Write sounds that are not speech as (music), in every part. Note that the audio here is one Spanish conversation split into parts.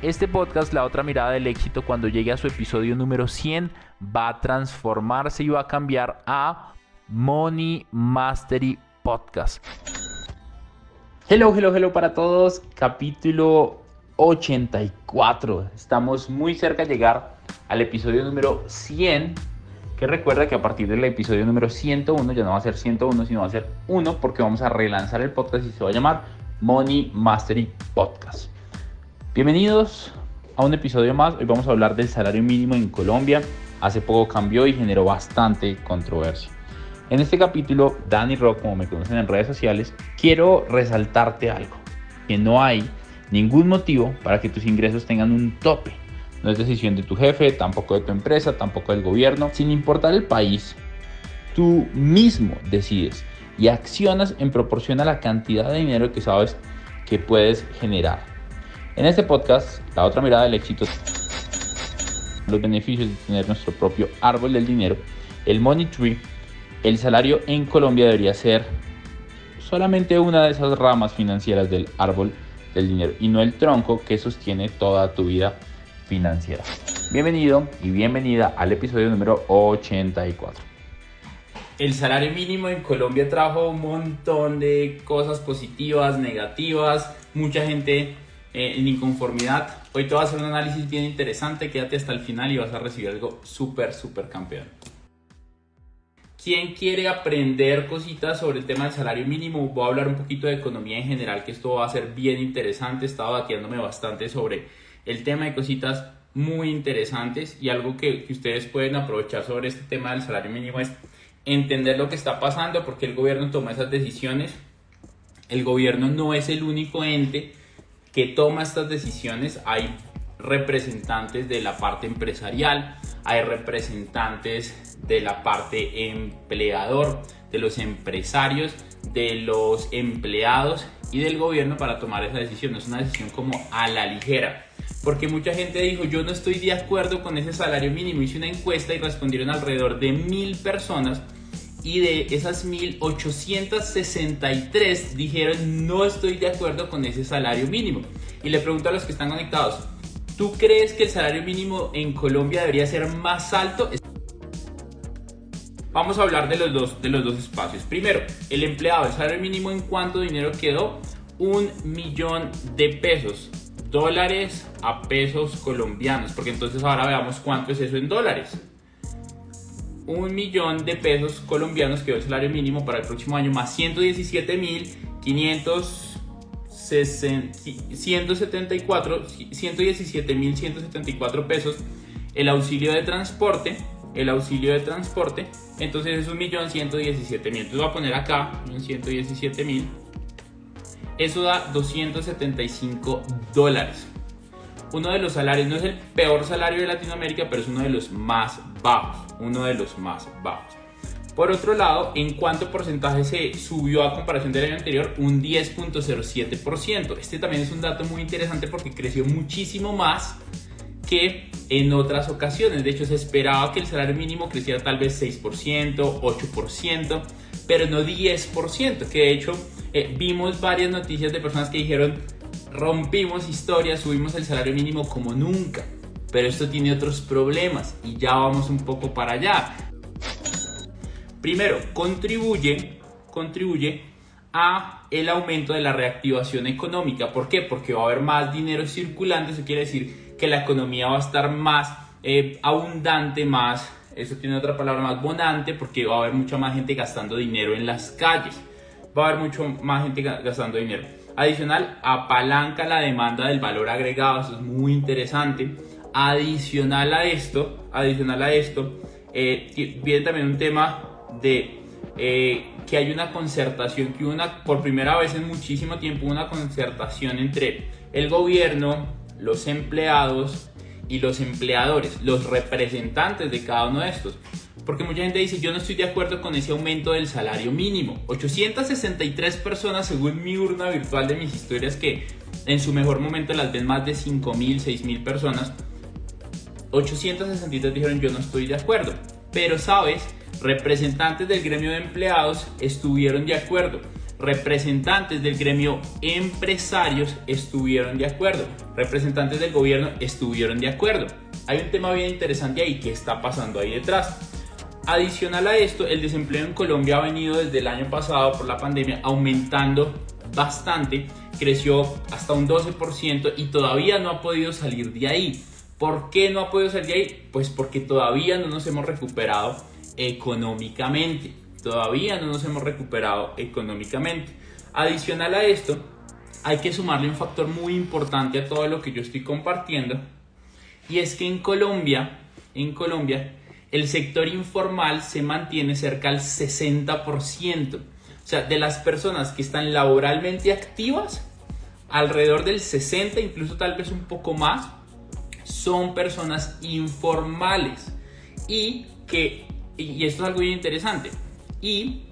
Este podcast, La otra mirada del éxito, cuando llegue a su episodio número 100, va a transformarse y va a cambiar a Money Mastery Podcast. Hello, hello, hello para todos. Capítulo 84. Estamos muy cerca de llegar al episodio número 100. Que recuerda que a partir del episodio número 101 ya no va a ser 101, sino va a ser 1 porque vamos a relanzar el podcast y se va a llamar Money Mastery Podcast. Bienvenidos a un episodio más. Hoy vamos a hablar del salario mínimo en Colombia. Hace poco cambió y generó bastante controversia. En este capítulo, Danny Rock, como me conocen en redes sociales, quiero resaltarte algo. Que no hay ningún motivo para que tus ingresos tengan un tope. No es decisión de tu jefe, tampoco de tu empresa, tampoco del gobierno. Sin importar el país, tú mismo decides y accionas en proporción a la cantidad de dinero que sabes que puedes generar. En este podcast, la otra mirada del éxito, los beneficios de tener nuestro propio árbol del dinero, el money tree, el salario en Colombia debería ser solamente una de esas ramas financieras del árbol del dinero y no el tronco que sostiene toda tu vida financiera. Bienvenido y bienvenida al episodio número 84. El salario mínimo en Colombia trajo un montón de cosas positivas, negativas. Mucha gente eh, en inconformidad. Hoy te voy a hacer un análisis bien interesante, quédate hasta el final y vas a recibir algo súper, súper campeón. ¿Quién quiere aprender cositas sobre el tema del salario mínimo? Voy a hablar un poquito de economía en general, que esto va a ser bien interesante. He estado batiéndome bastante sobre el tema de cositas muy interesantes y algo que, que ustedes pueden aprovechar sobre este tema del salario mínimo es entender lo que está pasando, porque el gobierno toma esas decisiones. El gobierno no es el único ente que toma estas decisiones. Hay representantes de la parte empresarial, hay representantes de la parte empleador, de los empresarios, de los empleados y del gobierno para tomar esa decisión. es una decisión como a la ligera. Porque mucha gente dijo, yo no estoy de acuerdo con ese salario mínimo. Hice una encuesta y respondieron alrededor de mil personas y de esas 1863 dijeron no estoy de acuerdo con ese salario mínimo. Y le pregunto a los que están conectados, ¿tú crees que el salario mínimo en Colombia debería ser más alto? Vamos a hablar de los dos, de los dos espacios. Primero, el empleado, el salario mínimo en cuánto dinero quedó? Un millón de pesos. Dólares a pesos colombianos. Porque entonces ahora veamos cuánto es eso en dólares un millón de pesos colombianos que es el salario mínimo para el próximo año, más 117 mil 174, 117 mil 174 pesos el auxilio de transporte, el auxilio de transporte, entonces es un millón 117 mil. Entonces voy a poner acá un 117 mil. Eso da 275 dólares. Uno de los salarios, no es el peor salario de Latinoamérica, pero es uno de los más bajos uno de los más bajos. Por otro lado, ¿en cuánto porcentaje se subió a comparación del año anterior? Un 10.07%. Este también es un dato muy interesante porque creció muchísimo más que en otras ocasiones. De hecho, se esperaba que el salario mínimo creciera tal vez 6%, 8%, pero no 10%, que de hecho eh, vimos varias noticias de personas que dijeron, rompimos historia, subimos el salario mínimo como nunca. Pero esto tiene otros problemas y ya vamos un poco para allá. Primero, contribuye, contribuye a el aumento de la reactivación económica. ¿Por qué? Porque va a haber más dinero circulante. Eso quiere decir que la economía va a estar más eh, abundante, más eso tiene otra palabra más bonante porque va a haber mucha más gente gastando dinero en las calles. Va a haber mucho más gente gastando dinero. Adicional, apalanca la demanda del valor agregado, eso es muy interesante. Adicional a esto, adicional a esto, eh, viene también un tema de eh, que hay una concertación, que una, por primera vez en muchísimo tiempo, una concertación entre el gobierno, los empleados y los empleadores, los representantes de cada uno de estos. Porque mucha gente dice, yo no estoy de acuerdo con ese aumento del salario mínimo. 863 personas, según mi urna virtual de mis historias, que en su mejor momento las ven más de 5.000, 6.000 personas, 863 dijeron, yo no estoy de acuerdo. Pero sabes, representantes del gremio de empleados estuvieron de acuerdo representantes del gremio empresarios estuvieron de acuerdo, representantes del gobierno estuvieron de acuerdo. Hay un tema bien interesante ahí que está pasando ahí detrás. Adicional a esto, el desempleo en Colombia ha venido desde el año pasado por la pandemia aumentando bastante, creció hasta un 12% y todavía no ha podido salir de ahí. ¿Por qué no ha podido salir de ahí? Pues porque todavía no nos hemos recuperado económicamente. Todavía no nos hemos recuperado económicamente. Adicional a esto, hay que sumarle un factor muy importante a todo lo que yo estoy compartiendo y es que en Colombia, en Colombia, el sector informal se mantiene cerca al 60%. O sea, de las personas que están laboralmente activas, alrededor del 60, incluso tal vez un poco más, son personas informales. Y que, y esto es algo muy interesante, y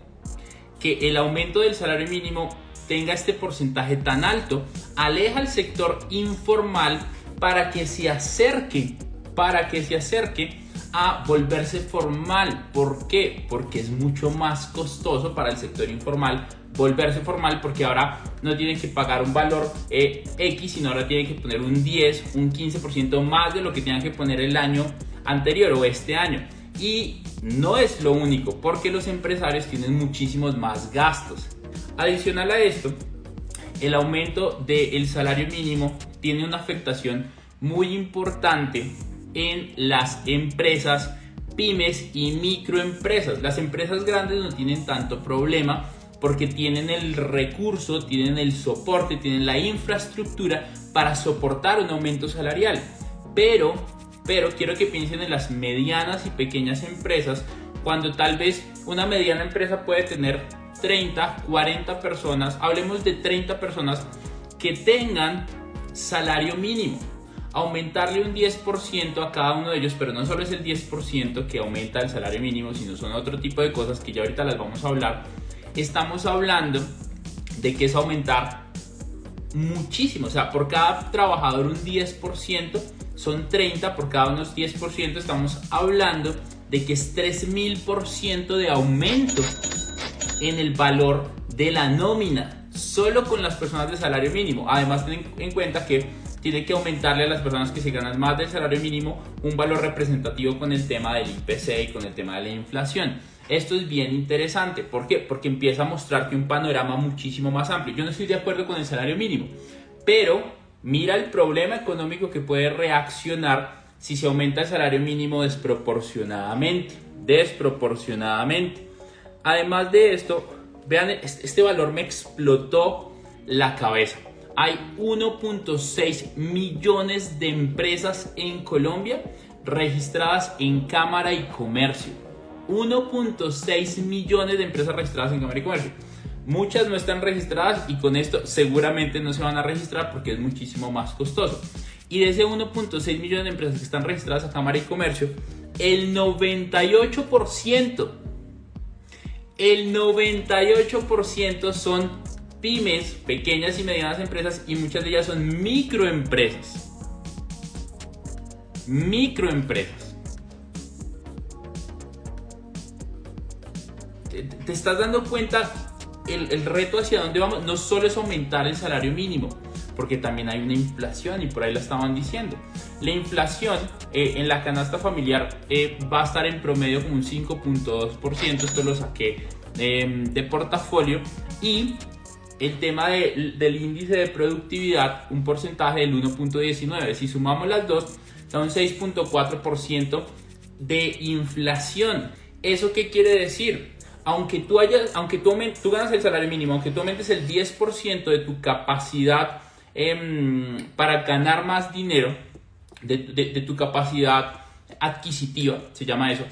que el aumento del salario mínimo tenga este porcentaje tan alto aleja al sector informal para que se acerque, para que se acerque a volverse formal. ¿Por qué? Porque es mucho más costoso para el sector informal volverse formal porque ahora no tienen que pagar un valor eh, X, sino ahora tienen que poner un 10, un 15% más de lo que tenían que poner el año anterior o este año. Y no es lo único, porque los empresarios tienen muchísimos más gastos. Adicional a esto, el aumento del salario mínimo tiene una afectación muy importante en las empresas pymes y microempresas. Las empresas grandes no tienen tanto problema porque tienen el recurso, tienen el soporte, tienen la infraestructura para soportar un aumento salarial. Pero pero quiero que piensen en las medianas y pequeñas empresas, cuando tal vez una mediana empresa puede tener 30, 40 personas, hablemos de 30 personas que tengan salario mínimo. Aumentarle un 10% a cada uno de ellos, pero no solo es el 10% que aumenta el salario mínimo, sino son otro tipo de cosas que ya ahorita las vamos a hablar. Estamos hablando de que es aumentar muchísimo, o sea, por cada trabajador un 10%, son 30 por cada unos 10%, estamos hablando de que es 3000% de aumento en el valor de la nómina, solo con las personas de salario mínimo. Además, ten en cuenta que tiene que aumentarle a las personas que se ganan más del salario mínimo un valor representativo con el tema del IPC y con el tema de la inflación. Esto es bien interesante. ¿Por qué? Porque empieza a mostrarte un panorama muchísimo más amplio. Yo no estoy de acuerdo con el salario mínimo, pero Mira el problema económico que puede reaccionar si se aumenta el salario mínimo desproporcionadamente. Desproporcionadamente. Además de esto, vean, este valor me explotó la cabeza. Hay 1.6 millones de empresas en Colombia registradas en Cámara y Comercio. 1.6 millones de empresas registradas en Cámara y Comercio. Muchas no están registradas y con esto seguramente no se van a registrar porque es muchísimo más costoso. Y de ese 1.6 millones de empresas que están registradas a Cámara y Comercio, el 98%, el 98% son pymes, pequeñas y medianas empresas y muchas de ellas son microempresas. Microempresas. ¿Te, estás dando cuenta el, reto hacia dónde vamos no solo es aumentar el salario mínimo, porque también hay una inflación y por ahí la estaban diciendo. La inflación eh, en la canasta familiar eh, va a estar en promedio como un 5.2%, esto lo saqué em, de portafolio y el tema del índice de productividad, un porcentaje del 1.19. Si sumamos las dos, da un 6.4% de inflación. ¿Eso qué quiere decir? Aunque tú, hayas, aunque tú, tú ganas el salario mínimo, aunque tú aumentes el 10% de tu capacidad em, para ganar más dinero, de, de tu capacidad adquisitiva, se llama eso,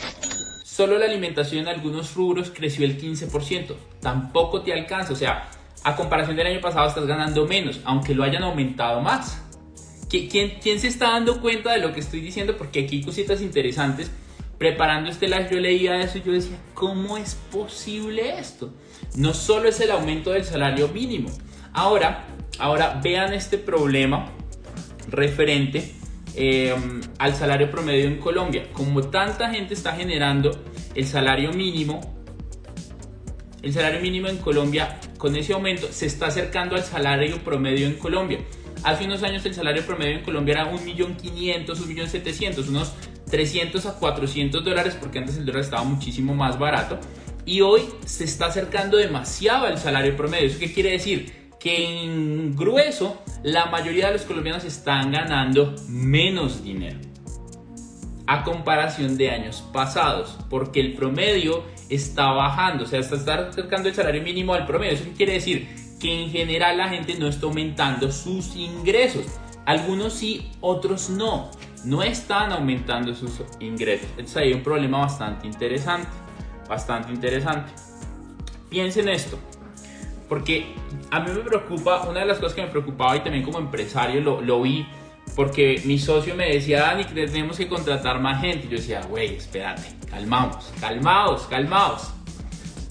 solo la alimentación en algunos rubros creció el 15%. Tampoco te alcanza, o sea, a comparación del año pasado estás ganando menos, aunque lo hayan aumentado más. ¿Quién, quién se está dando cuenta de lo que estoy diciendo? Porque aquí hay cositas interesantes preparando este live yo leía eso y yo decía, ¿cómo es posible esto? No solo es el aumento del salario mínimo. Ahora, ahora vean este problema referente em, al salario promedio en Colombia. Como tanta gente está generando el salario mínimo, el salario mínimo en Colombia con ese aumento se está acercando al salario promedio en Colombia. Hace unos años el salario promedio en Colombia era 1.500.000, 1.700.000, unos 300 a 400 dólares porque antes el dólar estaba muchísimo más barato y hoy se está acercando demasiado al salario promedio. ¿Eso qué quiere decir? Que en grueso la mayoría de los colombianos están ganando menos dinero a comparación de años pasados porque el promedio está bajando, o sea, está acercando el salario mínimo al promedio. ¿Eso quiere decir? Que en general la gente no está aumentando sus ingresos. Algunos sí, otros no no están aumentando sus ingresos. Entonces hay un problema bastante interesante, bastante interesante. Piensen esto, porque a mí me preocupa, una de las cosas que me preocupaba y también como empresario lo, lo vi, porque mi socio me decía, Dani, tenemos que contratar más gente. Yo decía, güey, espérate, calmamos, calmaos, calmaos.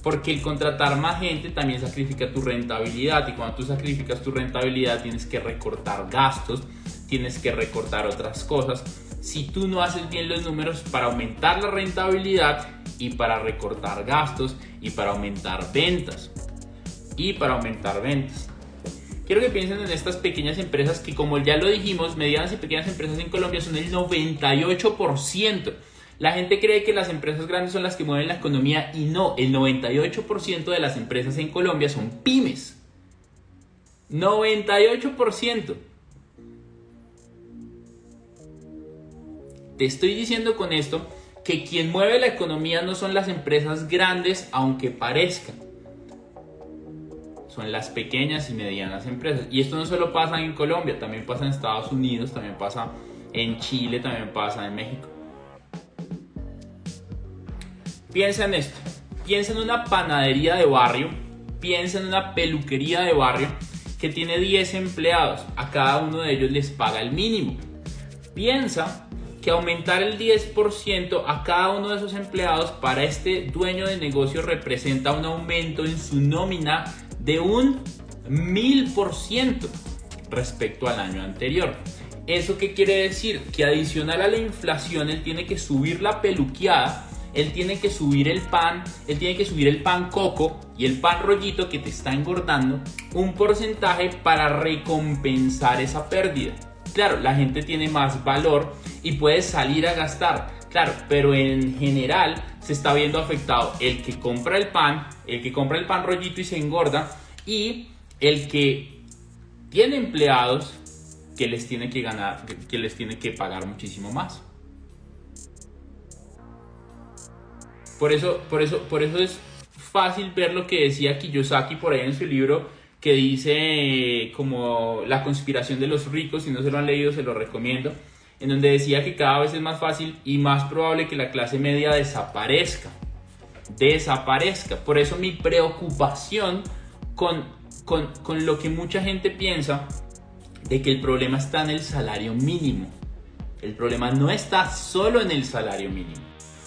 Porque el contratar más gente también sacrifica tu rentabilidad y cuando tú sacrificas tu rentabilidad tienes que recortar gastos, tienes que recortar otras cosas. Si tú no haces bien los números para aumentar la rentabilidad y para recortar gastos y para aumentar ventas. Y para aumentar ventas. Quiero que piensen en estas pequeñas empresas que como ya lo dijimos, medianas y pequeñas empresas en Colombia son el 98%. La gente cree que las empresas grandes son las que mueven la economía y no, el 98% de las empresas en Colombia son pymes. 98%. Te estoy diciendo con esto que quien mueve la economía no son las empresas grandes, aunque parezcan. Son las pequeñas y medianas empresas. Y esto no solo pasa en Colombia, también pasa en Estados Unidos, también pasa en Chile, también pasa en México. Piensa en esto. Piensa en una panadería de barrio, piensa en una peluquería de barrio que tiene 10 empleados. A cada uno de ellos les paga el mínimo. Piensa que aumentar el 10% a cada uno de esos empleados para este dueño de negocio representa un aumento en su nómina de un 1000% respecto al año anterior. ¿Eso qué quiere decir? Que adicional a la inflación él tiene que subir la peluqueada, él tiene que subir el pan, él tiene que subir el pan coco y el pan rollito que te está engordando un porcentaje para recompensar esa pérdida. Claro, la gente tiene más valor y puede salir a gastar. Claro, pero en general se está viendo afectado el que compra el pan, el que compra el pan rollito y se engorda y el que tiene empleados que les tiene que ganar, que les tiene que pagar muchísimo más. Por eso, por eso, por eso es fácil ver lo que decía Kiyosaki por ahí en su libro que dice como la conspiración de los ricos, si no se lo han leído se lo recomiendo en donde decía que cada vez es más fácil y más probable que la clase media desaparezca. Desaparezca. Por eso mi preocupación con, con, con lo que mucha gente piensa de que el problema está en el salario mínimo. El problema no está solo en el salario mínimo.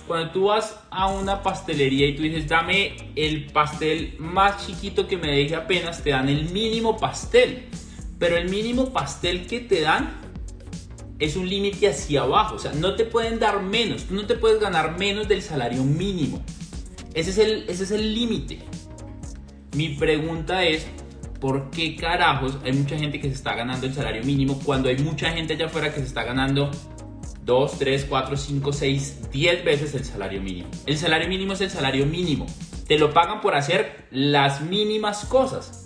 Cuando tú vas a una pastelería y tú dices, dame el pastel más chiquito que me deje apenas, te dan el mínimo pastel. Pero el mínimo pastel que te dan es un límite hacia abajo, o sea, no te pueden dar menos, tú no te puedes ganar menos del salario mínimo. Ese es el, límite. Mi pregunta es, ¿por qué carajos hay mucha gente que se está ganando el salario mínimo cuando hay mucha gente allá afuera que se está ganando 2, 3, 4, 5, 6, 10 veces el salario mínimo? El salario mínimo es el salario mínimo. Te lo pagan por hacer las mínimas cosas.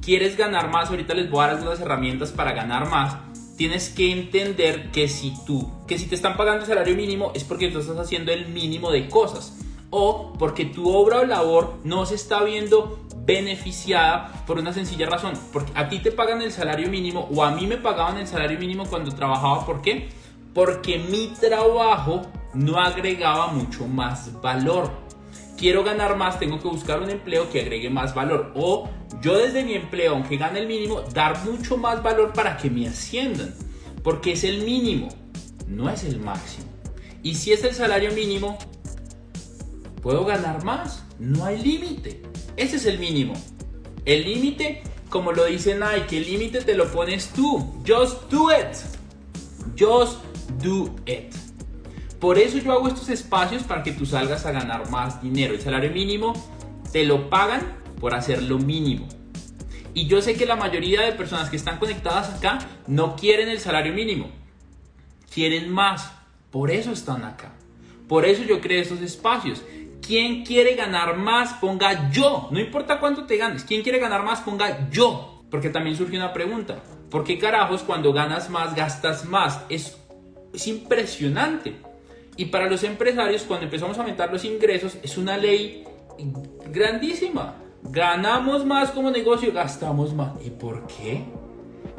¿Quieres ganar más? Ahorita les voy a dar algunas herramientas para ganar más tienes que entender que si tú, que si te están pagando el salario mínimo es porque tú estás haciendo el mínimo de cosas o porque tu obra o labor no se está viendo beneficiada por una sencilla razón, porque a ti te pagan el salario mínimo o a mí me pagaban el salario mínimo cuando trabajaba, ¿por qué? Porque mi trabajo no agregaba mucho más valor. Quiero ganar más, tengo que buscar un empleo que agregue más valor. O yo desde mi empleo, aunque gane el mínimo, dar mucho más valor para que me asciendan. Porque es el mínimo, no es el máximo. Y si es el salario mínimo, puedo ganar más. No hay límite. Ese es el mínimo. El límite, como lo dice Nike, el límite te lo pones tú. Just do it. Just do it. Por eso yo hago estos espacios para que tú salgas a ganar más dinero. El salario mínimo te lo pagan por hacer lo mínimo. Y yo sé que la mayoría de personas que están conectadas acá no quieren el salario mínimo. Quieren más. Por eso están acá. Por eso yo creé estos espacios. ¿Quién quiere ganar más? Ponga yo. No importa cuánto te ganes. ¿Quién quiere ganar más? Ponga yo. Porque también surge una pregunta. ¿Por qué carajos cuando ganas más gastas más? Es, es impresionante. Y para los empresarios, cuando empezamos a aumentar los ingresos, es una ley grandísima. Ganamos más como negocio, gastamos más. ¿Y por qué?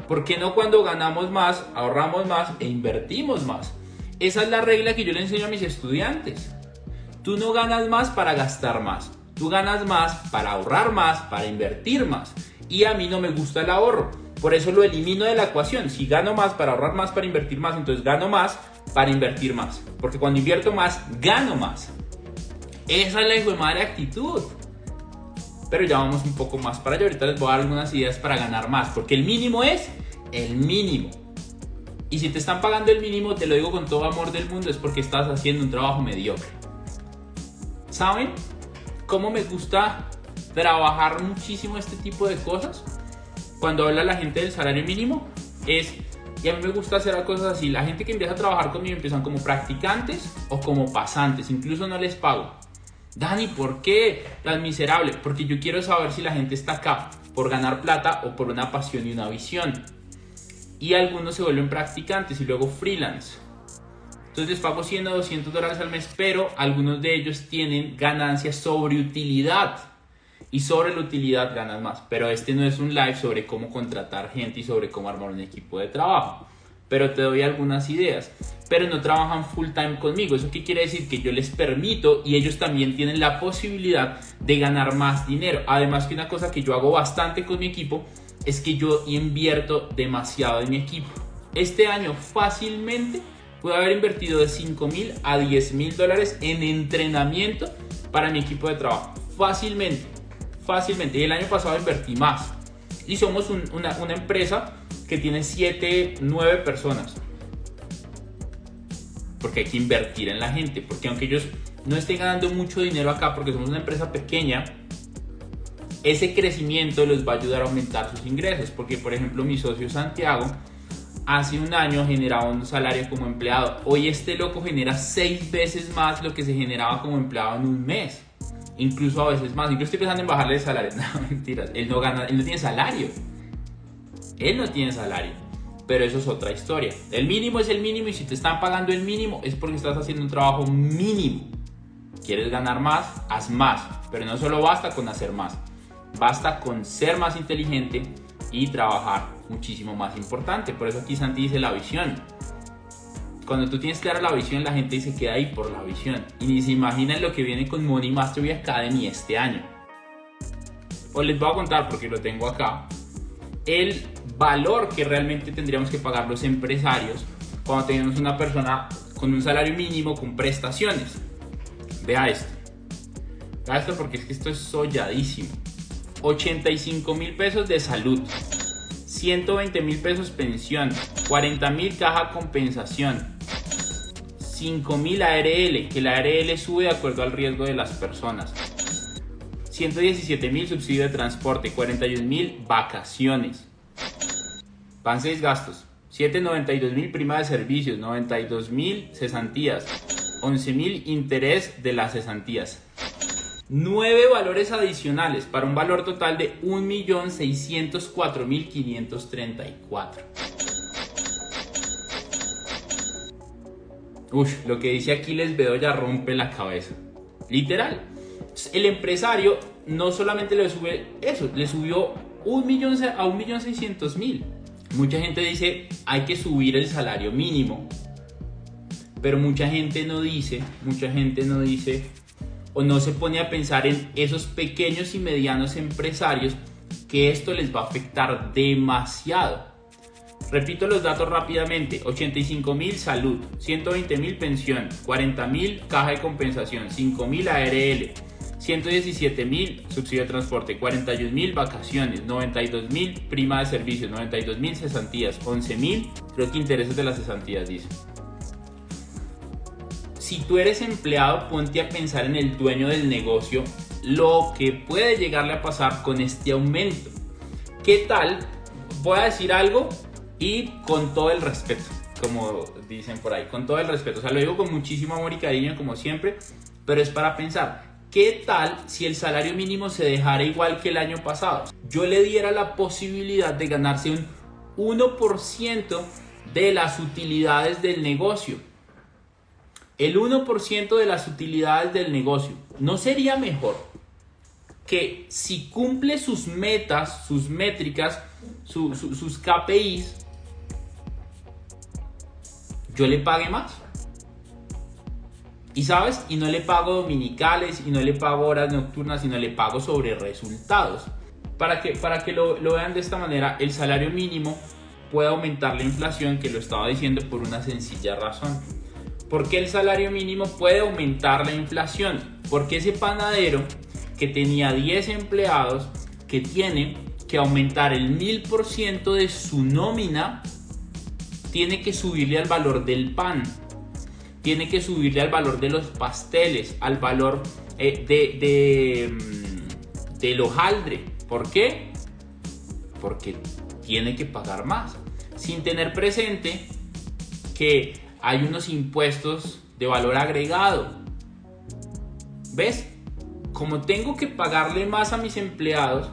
¿Por qué no cuando ganamos más, ahorramos más e invertimos más? Esa es la regla que yo le enseño a mis estudiantes. Tú no ganas más para gastar más. Tú ganas más para ahorrar más, para invertir más. Y a mí no me gusta el ahorro. Por eso lo elimino de la ecuación. Si gano más para ahorrar más, para invertir más, entonces gano más para invertir más. Porque cuando invierto más, gano más. Esa es la de madre actitud. Pero ya vamos un poco más para allá. Ahorita les voy a dar algunas ideas para ganar más. Porque el mínimo es el mínimo. Y si te están pagando el mínimo, te lo digo con todo amor del mundo, es porque estás haciendo un trabajo mediocre. ¿Saben cómo me gusta trabajar muchísimo este tipo de cosas? Cuando habla la gente del salario mínimo, es y a mí me gusta hacer cosas así. La gente que empieza a trabajar conmigo empiezan como practicantes o como pasantes. Incluso no les pago. Dani, ¿por qué tan miserable? Porque yo quiero saber si la gente está acá por ganar plata o por una pasión y una visión. Y algunos se vuelven practicantes y luego freelance. Entonces les pago 100 o 200 dólares al mes, pero algunos de ellos tienen ganancias sobre utilidad y sobre la utilidad ganas más. Pero este no es un live sobre cómo contratar gente y sobre cómo armar un equipo de trabajo. Pero te doy algunas ideas. Pero no trabajan full time conmigo. ¿Eso qué quiere decir? Que yo les permito y ellos también tienen la posibilidad de ganar más dinero. Además que una cosa que yo hago bastante con mi equipo es que yo invierto demasiado en mi equipo. Este año fácilmente puedo haber invertido de 5 mil a 10 mil dólares en entrenamiento para mi equipo de trabajo. Fácilmente fácilmente. Y el año pasado invertí más. Y somos una, una empresa que tiene 7, 9 personas. Porque hay que invertir en la gente. Porque aunque ellos no estén ganando mucho dinero acá, porque somos una empresa pequeña, ese crecimiento les va a ayudar a aumentar sus ingresos. Porque, por ejemplo, mi socio Santiago hace un año generaba un salario como empleado. Hoy este loco genera 6 veces más lo que se generaba como empleado en un mes incluso a veces más. Incluso estoy pensando en bajarle el salario. (laughs) No, mentiras. Él no gana, él no tiene salario. Él no tiene salario. Pero eso es otra historia. El mínimo es el mínimo y si te están pagando el mínimo es porque estás haciendo un trabajo mínimo. ¿Quieres ganar más? Haz más. Pero no solo basta con hacer más. Basta con ser más inteligente y trabajar muchísimo más importante. Por eso aquí Santi dice la visión cuando tú tienes clara la visión, la gente se queda ahí por la visión. Y ni se imaginan lo que viene con Money Mastery Academy este año. Pues les voy a contar, porque lo tengo acá, el valor que realmente tendríamos que pagar los empresarios cuando tenemos una persona con un salario mínimo con prestaciones. Vea esto. Vea esto porque es que esto es solladísimo. 85 mil pesos de salud. 120 mil pesos pensión. 40 mil caja compensación. 5000 ARL, que la ARL sube de acuerdo al riesgo de las personas. 117.000 subsidio de transporte, 41.000 vacaciones. Van 6 gastos. 792.000 prima de servicios, 92.000 cesantías, 11.000 interés de las cesantías. 9 valores adicionales para un valor total de 1.604.534. Lo que dice aquí les veo ya rompe la cabeza. Literal. El empresario no solamente le sube eso, le subió un millón a un millón seiscientos mil. Mucha gente dice hay que subir el salario mínimo, pero mucha gente no dice, mucha gente no dice o no se pone a pensar en esos pequeños y medianos empresarios que esto les va a afectar demasiado. Repito los datos rápidamente, 85 mil salud, 120 mil pensión, 40 mil caja de compensación, 5 mil ARL, 117 mil subsidio de transporte, 41 mil vacaciones, 92 mil prima de servicios, 92 mil cesantías, 11 mil creo que intereses de las cesantías dice. Si tú eres empleado, ponte a pensar en el dueño del negocio, lo que puede llegarle a pasar con este aumento. ¿Qué tal? Voy a decir algo y con todo el respeto, como dicen por ahí, con todo el respeto. O sea, lo digo con muchísimo amor y cariño, como siempre, pero es para pensar. ¿Qué tal si el salario mínimo se dejara igual que el año pasado? Yo le diera la posibilidad de ganarse un 1% de las utilidades del negocio. El 1% de las utilidades del negocio. ¿No sería mejor que si cumple sus metas, sus métricas, sus KPIs, yo le pague más? Y sabes, y no le pago dominicales, y no le pago horas nocturnas, sino le pago sobre resultados. Para que, para que lo, lo vean de esta manera, el salario mínimo puede aumentar la inflación, que lo estaba diciendo por una sencilla razón. ¿Por qué el salario mínimo puede aumentar la inflación? Porque ese panadero que tenía 10 empleados, que tiene que aumentar el 1000% de su nómina, tiene que subirle al valor del pan tiene que subirle al valor de los pasteles, al valor eh, de, de, mm, del hojaldre. ¿Por qué? Porque tiene que pagar más. Sin tener presente que hay unos impuestos de valor agregado. ¿Ves? Como tengo que pagarle más a mis empleados,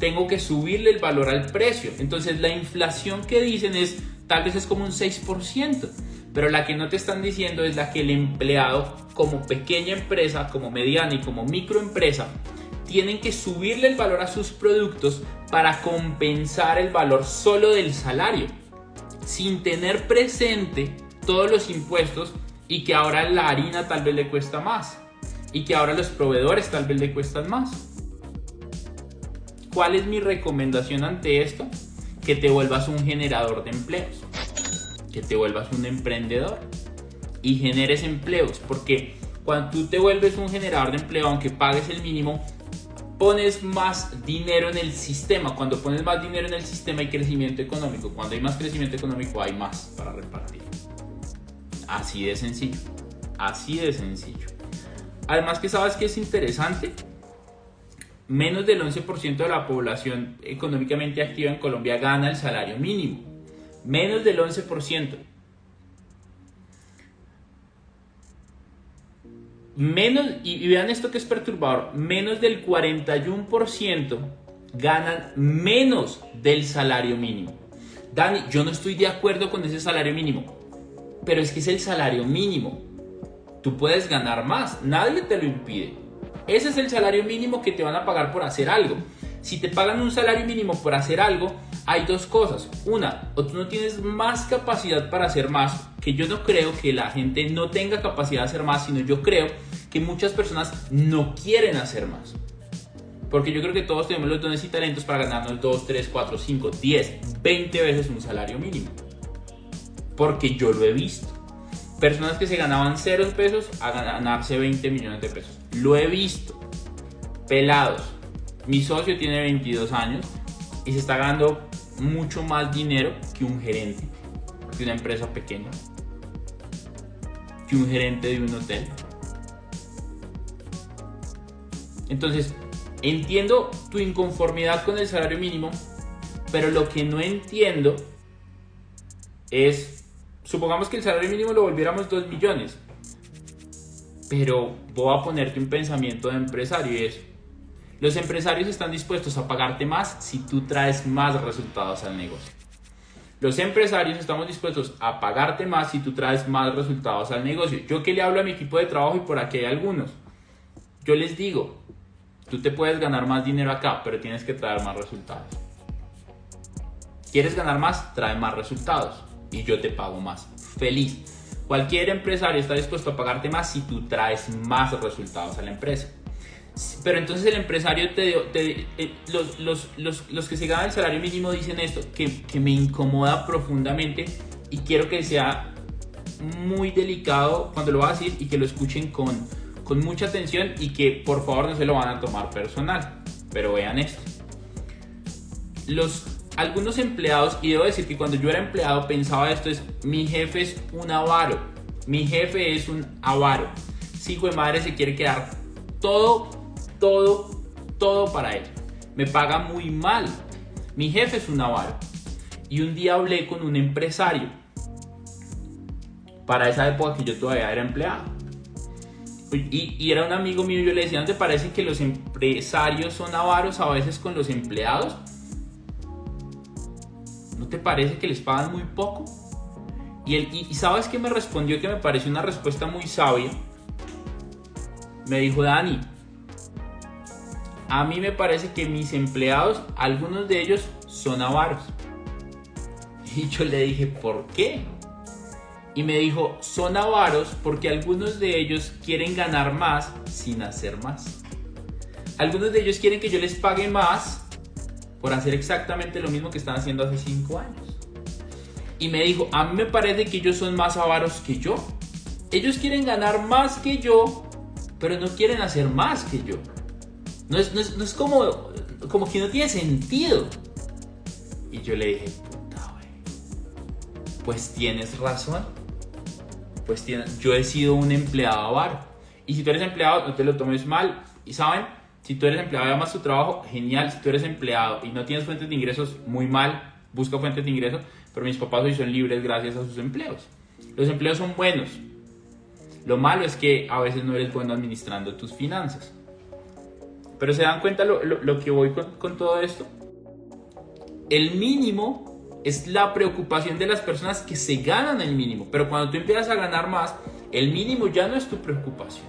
tengo que subirle el valor al precio. Entonces la inflación que dicen es tal vez es como un 6%. Pero la que no te están diciendo es la que el empleado, como pequeña empresa, como mediana y como microempresa, tienen que subirle el valor a sus productos para compensar el valor solo del salario, sin tener presente todos los impuestos y que ahora la harina tal vez le cuesta más y que ahora los proveedores tal vez le cuestan más. ¿Cuál es mi recomendación ante esto? Que te vuelvas un generador de empleos que te vuelvas un emprendedor y generes empleos, porque cuando tú te vuelves un generador de empleo, aunque pagues el mínimo, pones más dinero en el sistema. Cuando pones más dinero en el sistema hay crecimiento económico. Cuando hay más crecimiento económico hay más para repartir. Así de sencillo. Así de sencillo. Además que sabes que es interesante. Menos del 11% de la población económicamente activa en Colombia gana el salario mínimo menos del 11%. Menos, y, vean esto que es perturbador, menos del 41% ganan menos del salario mínimo. Dani, yo no estoy de acuerdo con ese salario mínimo, pero es que es el salario mínimo. Tú puedes ganar más, nadie te lo impide. Ese es el salario mínimo que te van a pagar por hacer algo. Si te pagan un salario mínimo por hacer algo, hay dos cosas. Una, o tú no tienes más capacidad para hacer más, que yo no creo que la gente no tenga capacidad de hacer más, sino yo creo que muchas personas no quieren hacer más. Porque yo creo que todos tenemos los dones y talentos para ganarnos 2, 3, 4, 5, 10, 20 veces un salario mínimo. Porque yo lo he visto. Personas que se ganaban 0 pesos a ganarse 20 millones de pesos. Lo he visto. Pelados. Mi socio tiene 22 años y se está ganando mucho más dinero que un gerente de una empresa pequeña, que un gerente de un hotel. Entonces, entiendo tu inconformidad con el salario mínimo, pero lo que no entiendo es, supongamos que el salario mínimo lo volviéramos 2 millones, pero voy a ponerte un pensamiento de empresario y es, los empresarios están dispuestos a pagarte más si tú traes más resultados al negocio. Los empresarios estamos dispuestos a pagarte más si tú traes más resultados al negocio. Yo que le hablo a mi equipo de trabajo y por aquí hay algunos. Yo les digo, tú te puedes ganar más dinero acá, pero tienes que traer más resultados. ¿Quieres ganar más? Trae más resultados y yo te pago más. Feliz. Cualquier empresario está dispuesto a pagarte más si tú traes más resultados a la empresa. Pero entonces el empresario te, te eh, los, los, los, los, que se ganan el salario mínimo dicen esto, que, que me incomoda profundamente y quiero que sea muy delicado cuando lo va a decir y que lo escuchen con, con mucha atención y que por favor no se lo van a tomar personal. Pero vean esto. Los algunos empleados, y debo decir que cuando yo era empleado pensaba esto es, mi jefe es un avaro, mi jefe es un avaro. Si hijo de madre se quiere quedar todo, todo, todo para él. Me paga muy mal. Mi jefe es un avaro. Y un día hablé con un empresario. Para esa época que yo todavía era empleado. Y, era un amigo mío, yo le decía, ¿no te parece que los empresarios son avaros a veces con los empleados? ¿No te parece que les pagan muy poco? Y, sabes que me respondió que me pareció una respuesta muy sabia. Me dijo, Dani, a mí me parece que mis empleados, algunos de ellos son avaros. (laughs) Y yo le dije, ¿por qué? Y me dijo, son avaros porque algunos de ellos quieren ganar más sin hacer más. Algunos de ellos quieren que yo les pague más por hacer exactamente lo mismo que están haciendo hace 5 años. Y me dijo, a mí me parece que ellos son más avaros que yo. Ellos quieren ganar más que yo, pero no quieren hacer más que yo. No es, no es, no es como, como que no tiene sentido. Y yo le dije, puta, wey. Pues tienes razón. Pues tienes, yo he sido un empleado avaro. Y si tú eres empleado, no te lo tomes mal. Y saben, si tú eres empleado y amas tu trabajo, genial. Si tú eres empleado y no tienes fuentes de ingresos, muy mal. Busca fuentes de ingresos. Pero mis papás hoy son libres gracias a sus empleos. Los empleos son buenos. Lo malo es que a veces no eres bueno administrando tus finanzas. Pero se dan cuenta lo, lo, lo que voy con, con todo esto. El mínimo es la preocupación de las personas que se ganan el mínimo. Pero cuando tú empiezas a ganar más, el mínimo ya no es tu preocupación.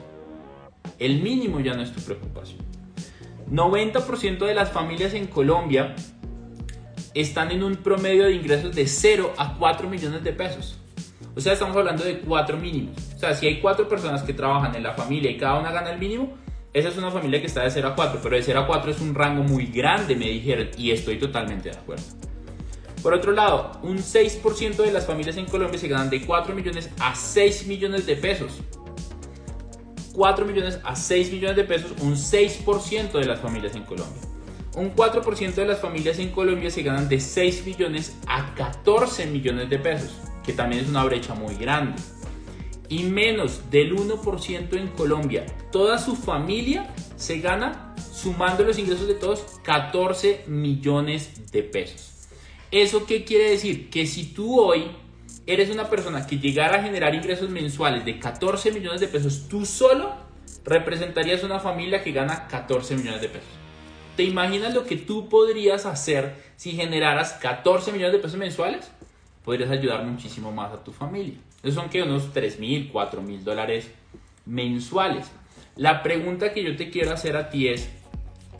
El mínimo ya no es tu preocupación. 90% de las familias en Colombia están en un promedio de ingresos de 0 a 4 millones de pesos. O sea, estamos hablando de 4 mínimos. O sea, si hay 4 personas que trabajan en la familia y cada una gana el mínimo, esa es una familia que está de 0 a 4, pero de 0 a 4 es un rango muy grande, me dijeron, y estoy totalmente de acuerdo. Por otro lado, un 6% de las familias en Colombia se ganan de 4 millones a 6 millones de pesos. 4 millones a 6 millones de pesos, un 6% de las familias en Colombia. Un 4% de las familias en Colombia se ganan de 6 millones a 14 millones de pesos, que también es una brecha muy grande. Y menos del 1% en Colombia, toda su familia se gana, sumando los ingresos de todos, 14 millones de pesos. ¿Eso qué quiere decir? Que si tú hoy eres una persona que llegara a generar ingresos mensuales de 14 millones de pesos, tú solo representarías una familia que gana 14 millones de pesos. ¿Te imaginas lo que tú podrías hacer si generaras 14 millones de pesos mensuales? Podrías ayudar muchísimo más a tu familia. Esos son que unos 3 mil, 4 mil dólares mensuales. La pregunta que yo te quiero hacer a ti es,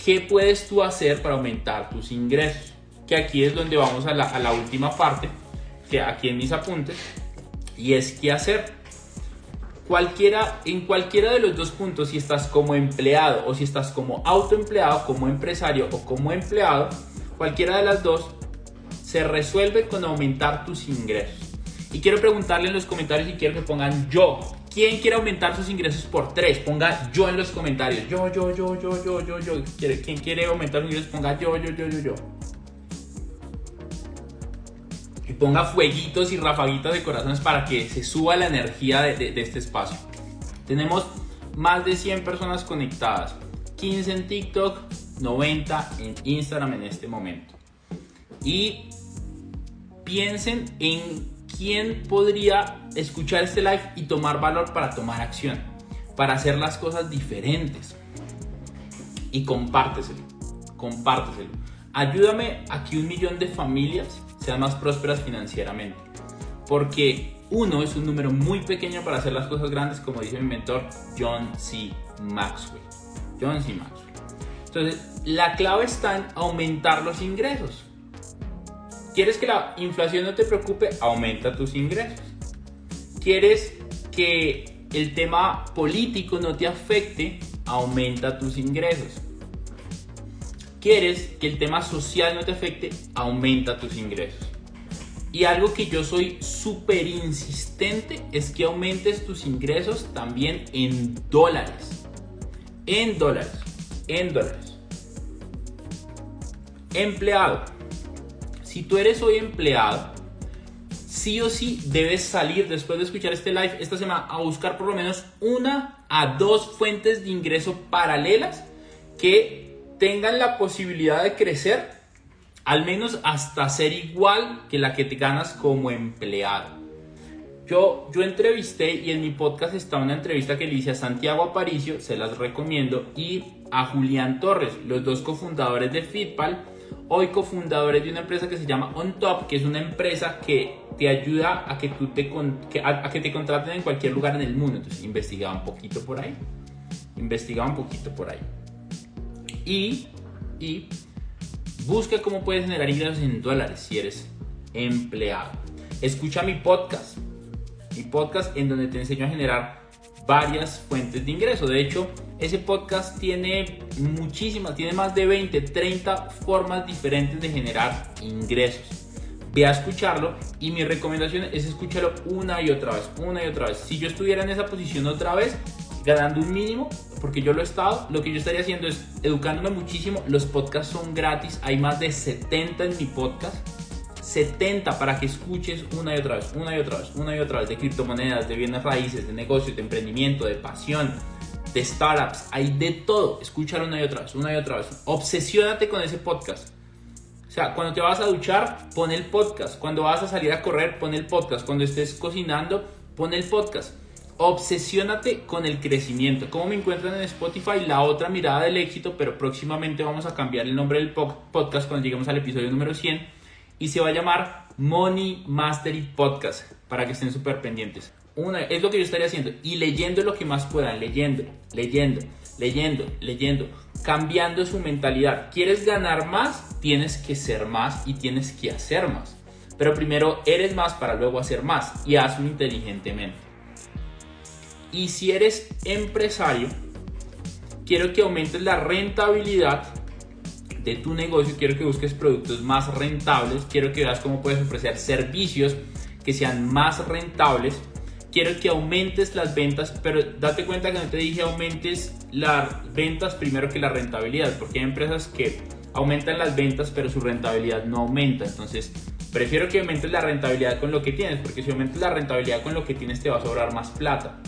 ¿qué puedes tú hacer para aumentar tus ingresos? Que aquí es donde vamos a la, a la última parte que aquí en mis apuntes y es qué hacer. Cualquiera, en cualquiera de los dos puntos, si estás como empleado o si estás como autoempleado, como empresario o como empleado, cualquiera de las dos se resuelve con aumentar tus ingresos. Y quiero preguntarle en los comentarios y quiero que pongan yo. ¿Quién quiere aumentar sus ingresos por tres? Ponga yo en los comentarios. Yo, yo, yo, yo, yo, yo, yo. ¿Quién quiere aumentar sus ingresos? Ponga yo, yo, yo, yo, yo y ponga fueguitos y rafaguitas de corazones para que se suba la energía de, este espacio. Tenemos más de 100 personas conectadas, 15 en TikTok, 90 en Instagram en este momento. Y piensen en quién podría escuchar este live y tomar valor para tomar acción, para hacer las cosas diferentes. Y compárteselo, compárteselo. Ayúdame a que un millón de familias más prósperas financieramente. Porque uno es un número muy pequeño para hacer las cosas grandes, como dice mi mentor John C. Maxwell. John C. Maxwell. Entonces, la clave está en aumentar los ingresos. ¿Quieres que la inflación no te preocupe? Aumenta tus ingresos. ¿Quieres que el tema político no te afecte? Aumenta tus ingresos. ¿Quieres que el tema social no te afecte? Aumenta tus ingresos. Y algo que yo soy súper insistente es que aumentes tus ingresos también en dólares. En dólares. En dólares. Empleado. Si tú eres hoy empleado, sí o sí debes salir después de escuchar este live esta semana a buscar por lo menos una a dos fuentes de ingreso paralelas que tengan la posibilidad de crecer al menos hasta ser igual que la que te ganas como empleado. Yo, yo entrevisté y en mi podcast está una entrevista que le hice a Santiago Aparicio, se las recomiendo, y a Julián Torres, los dos cofundadores de Fitpal, hoy cofundadores de una empresa que se llama OnTop, que es una empresa que te ayuda a que, tú te, a, que te contraten en cualquier lugar en el mundo. Entonces investigaba un poquito por ahí, investigaba un poquito por ahí. Y, busca cómo puedes generar ingresos en dólares si eres empleado. Escucha mi podcast, mi podcast en donde te enseño a generar varias fuentes de ingreso. De hecho, ese podcast tiene muchísimas, tiene más de 20, 30 formas diferentes de generar ingresos. Ve a escucharlo y mi recomendación es escucharlo una y otra vez, una y otra vez. Si yo estuviera en esa posición otra vez, ganando un mínimo, porque yo lo he estado, lo que yo estaría haciendo es educándome muchísimo. Los podcasts son gratis, hay más de 70 en mi podcast. 70 para que escuches una y otra vez, una y otra vez, una y otra vez de criptomonedas, de bienes raíces, de negocios, de emprendimiento, de pasión, de startups, hay de todo. Escúchalo una y otra vez, una y otra vez. Obsesiónate con ese podcast. O sea, cuando te vas a duchar, pon el podcast. Cuando vas a salir a correr, pon el podcast. Cuando estés cocinando, pon el podcast obsesiónate con el crecimiento. Como me encuentran en Spotify? La otra mirada del éxito, pero próximamente vamos a cambiar el nombre del podcast cuando lleguemos al episodio número 100 y se va a llamar Money Mastery Podcast para que estén súper pendientes. Es lo que yo estaría haciendo y leyendo lo que más puedan, leyendo, leyendo, leyendo, leyendo, cambiando su mentalidad. ¿Quieres ganar más? Tienes que ser más y tienes que hacer más. Pero primero eres más para luego hacer más y hazlo inteligentemente. Y si eres empresario, quiero que aumentes la rentabilidad de tu negocio, quiero que busques productos más rentables, quiero que veas cómo puedes ofrecer servicios que sean más rentables, quiero que aumentes las ventas, pero date cuenta que no te dije aumentes las ventas primero que la rentabilidad, porque hay empresas que aumentan las ventas pero su rentabilidad no aumenta, entonces prefiero que aumentes la rentabilidad con lo que tienes, porque si aumentas la rentabilidad con lo que tienes te va a sobrar más plata.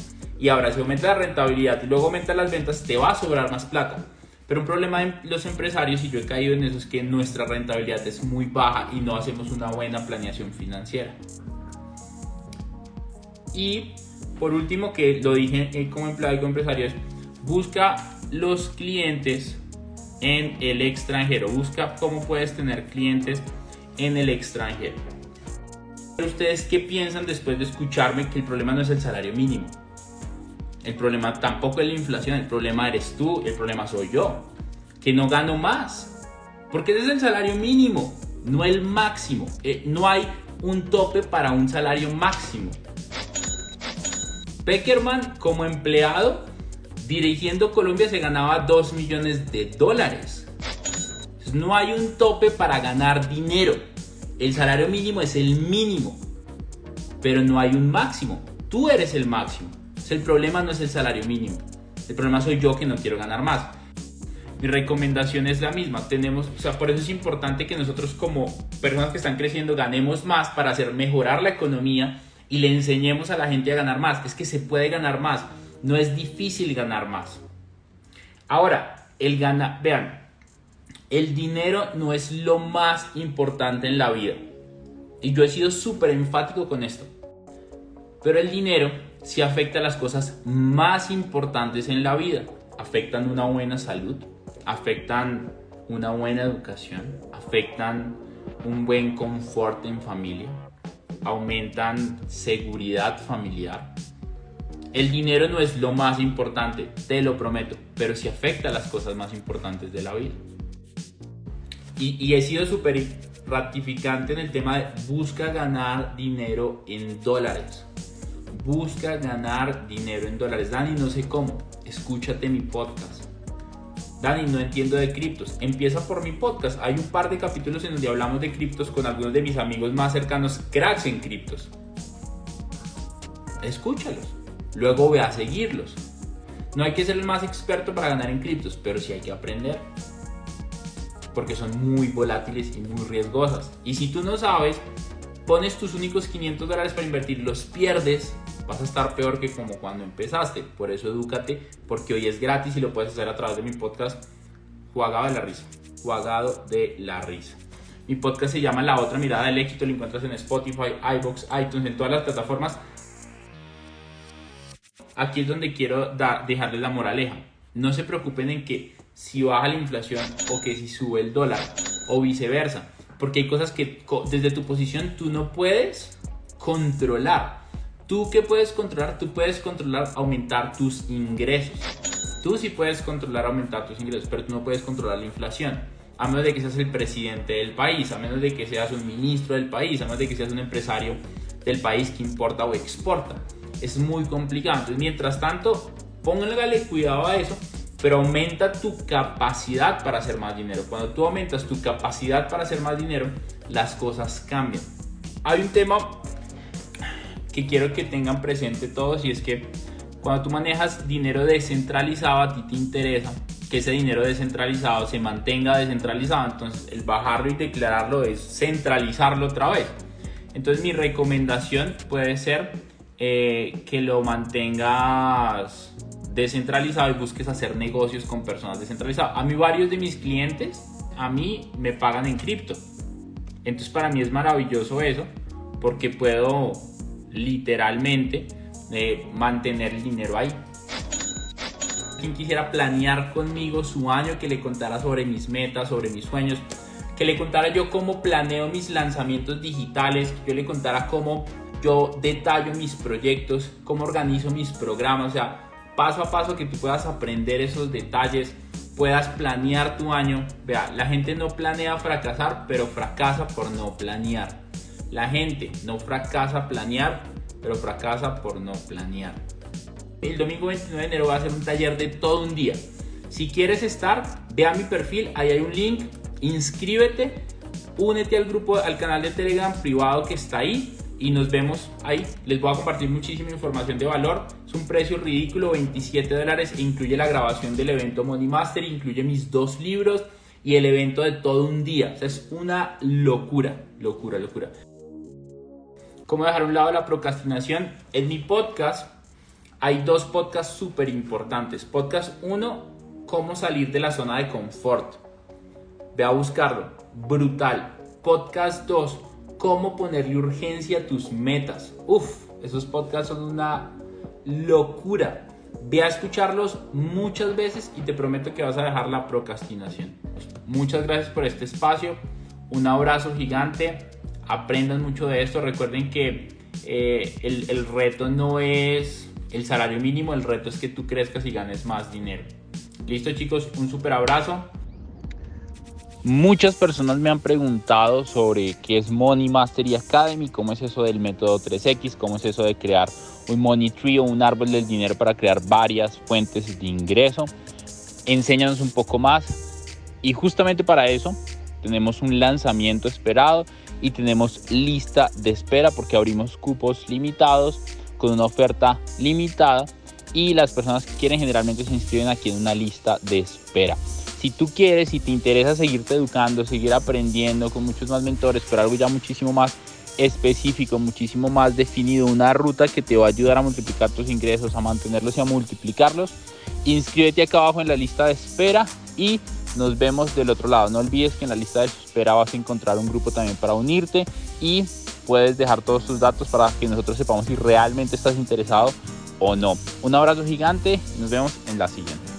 Y ahora, si aumenta la rentabilidad y luego aumenta las ventas, te va a sobrar más plata. Pero un problema de los empresarios, y yo he caído en eso, es que nuestra rentabilidad es muy baja y no hacemos una buena planeación financiera. Y por último, que lo dije eh, como empleado y como empresario, es busca los clientes en el extranjero. Busca cómo puedes tener clientes en el extranjero. ¿Ustedes qué piensan después de escucharme que el problema no es el salario mínimo? El problema tampoco es la inflación, el problema eres tú, el problema soy yo, que no gano más. Porque ese es el salario mínimo, no el máximo. Eh, no hay un tope para un salario máximo. Peckerman como empleado dirigiendo Colombia se ganaba 2 millones de dólares. no hay un tope para ganar dinero. El salario mínimo es el mínimo. Pero no hay un máximo. Tú eres el máximo el problema no es el salario mínimo. El problema soy yo que no quiero ganar más. Mi recomendación es la misma. Tenemos, o sea, por eso es importante que nosotros como personas que están creciendo ganemos más para hacer mejorar la economía y le enseñemos a la gente a ganar más. Es que se puede ganar más. No es difícil ganar más. Ahora, el gana, vean, el dinero no es lo más importante en la vida. Y yo he sido súper enfático con esto. Pero el dinero si afecta las cosas más importantes en la vida. Afectan una buena salud, afectan una buena educación, afectan un buen confort en familia, aumentan seguridad familiar. El dinero no es lo más importante, te lo prometo, pero sí afecta las cosas más importantes de la vida. Y, y he sido súper ratificante en el tema de busca ganar dinero en dólares. Busca ganar dinero en dólares. Dani, no sé cómo. Escúchate mi podcast. Dani, no entiendo de criptos. Empieza por mi podcast. Hay un par de capítulos en donde hablamos de criptos con algunos de mis amigos más cercanos, cracks en criptos. Escúchalos. Luego ve a seguirlos. No hay que ser el más experto para ganar en criptos, pero sí hay que aprender. Porque son muy volátiles y muy riesgosas. Y si tú no sabes, pones tus únicos 500 dólares para invertir, los pierdes vas a estar peor que como cuando empezaste. Por eso edúcate, porque hoy es gratis y lo puedes hacer a través de mi podcast Jugado de la Risa. Jugado de la Risa. Mi podcast se llama La Otra Mirada del Éxito, lo encuentras en Spotify, iBox, iTunes, en todas las plataformas. Aquí es donde quiero dejarles la moraleja. No se preocupen en que si baja la inflación o que si sube el dólar o viceversa. Porque hay cosas que desde tu posición tú no puedes controlar. ¿Tú qué puedes controlar? Tú puedes controlar aumentar tus ingresos. Tú sí puedes controlar aumentar tus ingresos, pero tú no puedes controlar la inflación. A menos de que seas el presidente del país, a menos de que seas un ministro del país, a menos de que seas un empresario del país que importa o exporta. Es muy complicado. Entonces, mientras tanto, póngale cuidado a eso, pero aumenta tu capacidad para hacer más dinero. Cuando tú aumentas tu capacidad para hacer más dinero, las cosas cambian. Hay un tema que quiero que tengan presente todos y es que cuando tú manejas dinero descentralizado a ti te interesa que ese dinero descentralizado se mantenga descentralizado, entonces el bajarlo y declararlo es centralizarlo otra vez. Entonces mi recomendación puede ser eh, que lo mantengas descentralizado y busques hacer negocios con personas descentralizadas. A mí varios de mis clientes, a mí me pagan en cripto. Entonces para mí es maravilloso eso porque puedo literalmente mantener el dinero ahí. Quien quisiera planear conmigo su año, que le contara sobre mis metas, sobre mis sueños, que le contara yo cómo planeo mis lanzamientos digitales, que yo le contara cómo yo detallo mis proyectos, cómo organizo mis programas, o sea, paso a paso que tú puedas aprender esos detalles, puedas planear tu año. Vea, la gente no planea fracasar, pero fracasa por no planear. La gente no fracasa planear, pero fracasa por no planear. El domingo 29 de enero va a ser un taller de todo un día. Si quieres estar, ve a mi perfil, ahí hay un link, inscríbete, únete al grupo, al canal de Telegram privado que está ahí y nos vemos ahí. Les voy a compartir muchísima información de valor. Es un precio ridículo, 27 dólares, e incluye la grabación del evento Money Master, incluye mis dos libros y el evento de todo un día. O sea, es una locura, locura, locura cómo dejar a un lado la procrastinación. En mi podcast hay dos podcasts súper importantes. Podcast 1, cómo salir de la zona de confort. Ve a buscarlo. Brutal. Podcast 2, cómo ponerle urgencia a tus metas. Uf, esos podcasts son una locura. Ve a escucharlos muchas veces y te prometo que vas a dejar la procrastinación. Muchas gracias por este espacio. Un abrazo gigante aprendan mucho de esto. Recuerden que eh, el, el reto no es el salario mínimo, el reto es que tú crezcas y ganes más dinero. Listo chicos, un super abrazo. Muchas personas me han preguntado sobre qué es Money Mastery Academy, cómo es eso del método 3X, cómo es eso de crear un Money Tree o un árbol del dinero para crear varias fuentes de ingreso. Enséñanos un poco más. Y justamente para eso tenemos un lanzamiento esperado y tenemos lista de espera porque abrimos cupos limitados con una oferta limitada y las personas que quieren generalmente se inscriben aquí en una lista de espera. Si tú quieres, y te interesa seguirte educando, seguir aprendiendo con muchos más mentores, pero algo ya muchísimo más específico, muchísimo más definido, una ruta que te va a ayudar a multiplicar tus ingresos, a mantenerlos y a multiplicarlos, inscríbete acá abajo en la lista de espera y nos vemos del otro lado. No olvides que en la lista de espera vas a encontrar un grupo también para unirte y puedes dejar todos tus datos para que nosotros sepamos si realmente estás interesado o no. Un abrazo gigante y nos vemos en la siguiente.